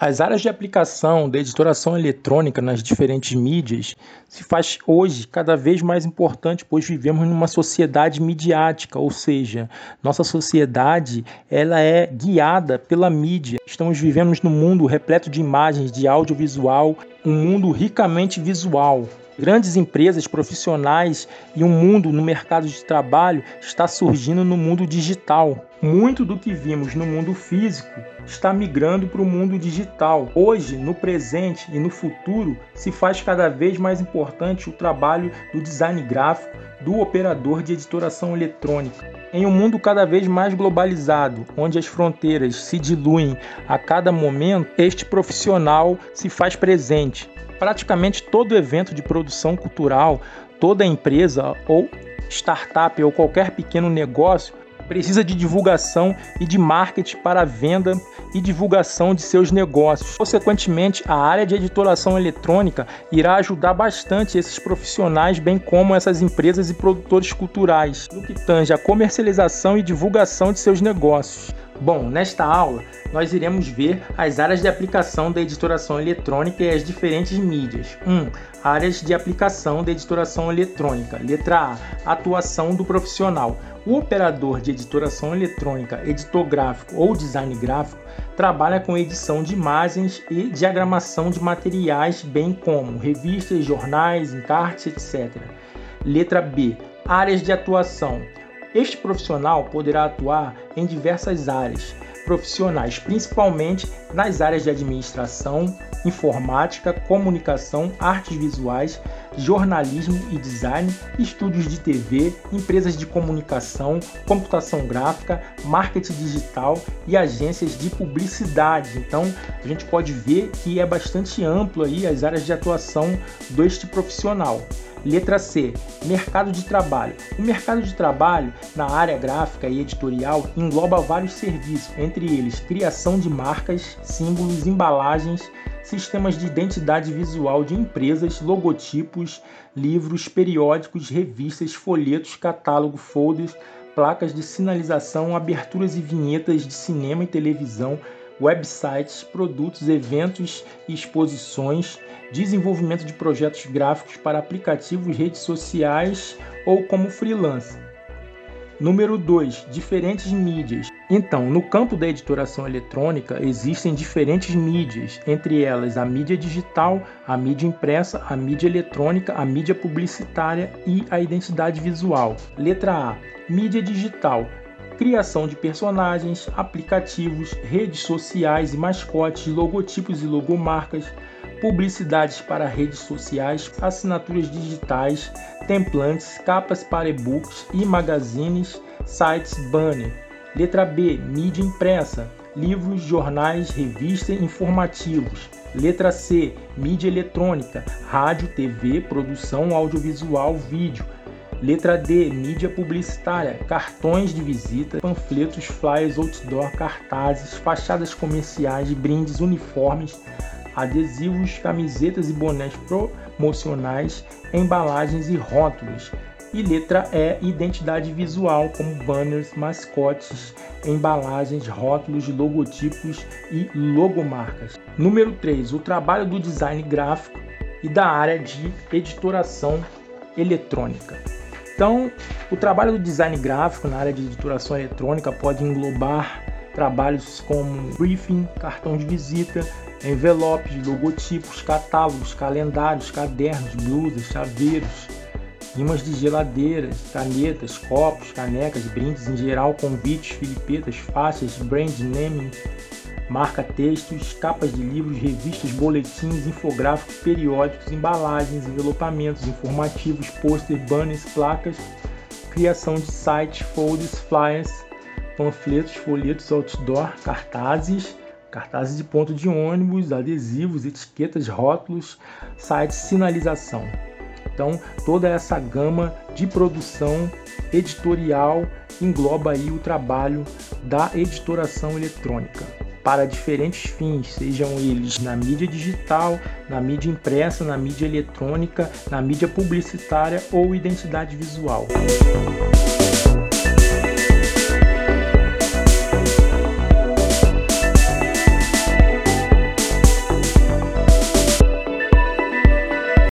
As áreas de aplicação da editoração eletrônica nas diferentes mídias se faz hoje cada vez mais importante, pois vivemos numa sociedade midiática, ou seja, nossa sociedade ela é guiada pela mídia. Estamos vivendo num mundo repleto de imagens, de audiovisual, um mundo ricamente visual. Grandes empresas profissionais e um mundo no mercado de trabalho está surgindo no mundo digital. Muito do que vimos no mundo físico está migrando para o mundo digital. Hoje, no presente e no futuro, se faz cada vez mais importante o trabalho do design gráfico, do operador de editoração eletrônica. Em um mundo cada vez mais globalizado, onde as fronteiras se diluem a cada momento, este profissional se faz presente praticamente todo evento de produção cultural, toda empresa ou startup ou qualquer pequeno negócio precisa de divulgação e de marketing para a venda e divulgação de seus negócios. Consequentemente, a área de editoração eletrônica irá ajudar bastante esses profissionais, bem como essas empresas e produtores culturais, no que tange a comercialização e divulgação de seus negócios. Bom, nesta aula nós iremos ver as áreas de aplicação da editoração eletrônica e as diferentes mídias. 1. Um, áreas de aplicação da editoração eletrônica. Letra A. Atuação do profissional. O operador de editoração eletrônica, editor gráfico ou design gráfico trabalha com edição de imagens e diagramação de materiais, bem como revistas, jornais, encartes, etc. Letra B. Áreas de atuação. Este profissional poderá atuar em diversas áreas profissionais, principalmente nas áreas de administração, informática, comunicação, artes visuais, jornalismo e design, estúdios de TV, empresas de comunicação, computação gráfica, marketing digital e agências de publicidade. Então, a gente pode ver que é bastante amplo aí as áreas de atuação deste profissional. Letra C, mercado de trabalho. O mercado de trabalho na área gráfica e editorial engloba vários serviços, entre eles criação de marcas, símbolos, embalagens, sistemas de identidade visual de empresas, logotipos, livros, periódicos, revistas, folhetos, catálogo, folders, placas de sinalização, aberturas e vinhetas de cinema e televisão, websites, produtos, eventos e exposições, desenvolvimento de projetos gráficos para aplicativos, redes sociais ou como freelancer. Número 2. Diferentes mídias. Então, no campo da editoração eletrônica existem diferentes mídias, entre elas a mídia digital, a mídia impressa, a mídia eletrônica, a mídia publicitária e a identidade visual. Letra A. Mídia digital criação de personagens, aplicativos, redes sociais e mascotes, logotipos e logomarcas, publicidades para redes sociais, assinaturas digitais, templates, capas para e-books e magazines, sites, banner. Letra B, mídia impressa, livros, jornais, revistas informativos. Letra C, mídia eletrônica, rádio, TV, produção audiovisual, vídeo Letra D, mídia publicitária, cartões de visita, panfletos, flyers, outdoor, cartazes, fachadas comerciais, brindes, uniformes, adesivos, camisetas e bonés promocionais, embalagens e rótulos. E letra E, identidade visual, como banners, mascotes, embalagens, rótulos, logotipos e logomarcas. Número 3, o trabalho do design gráfico e da área de editoração eletrônica. Então, o trabalho do design gráfico na área de editoração eletrônica pode englobar trabalhos como briefing, cartão de visita, envelopes, logotipos, catálogos, calendários, cadernos, blusas, chaveiros, imãs de geladeiras, canetas, copos, canecas, brindes em geral, convites, filipetas, faixas, brand naming, marca-textos, capas de livros, revistas, boletins, infográficos, periódicos, embalagens, envelopamentos informativos, pôster, banners, placas, criação de sites, folders, flyers, panfletos, folhetos outdoor, cartazes, cartazes de ponto de ônibus, adesivos, etiquetas, rótulos, sites, sinalização. Então, toda essa gama de produção editorial engloba aí o trabalho da editoração eletrônica para diferentes fins, sejam eles na mídia digital, na mídia impressa, na mídia eletrônica, na mídia publicitária ou identidade visual.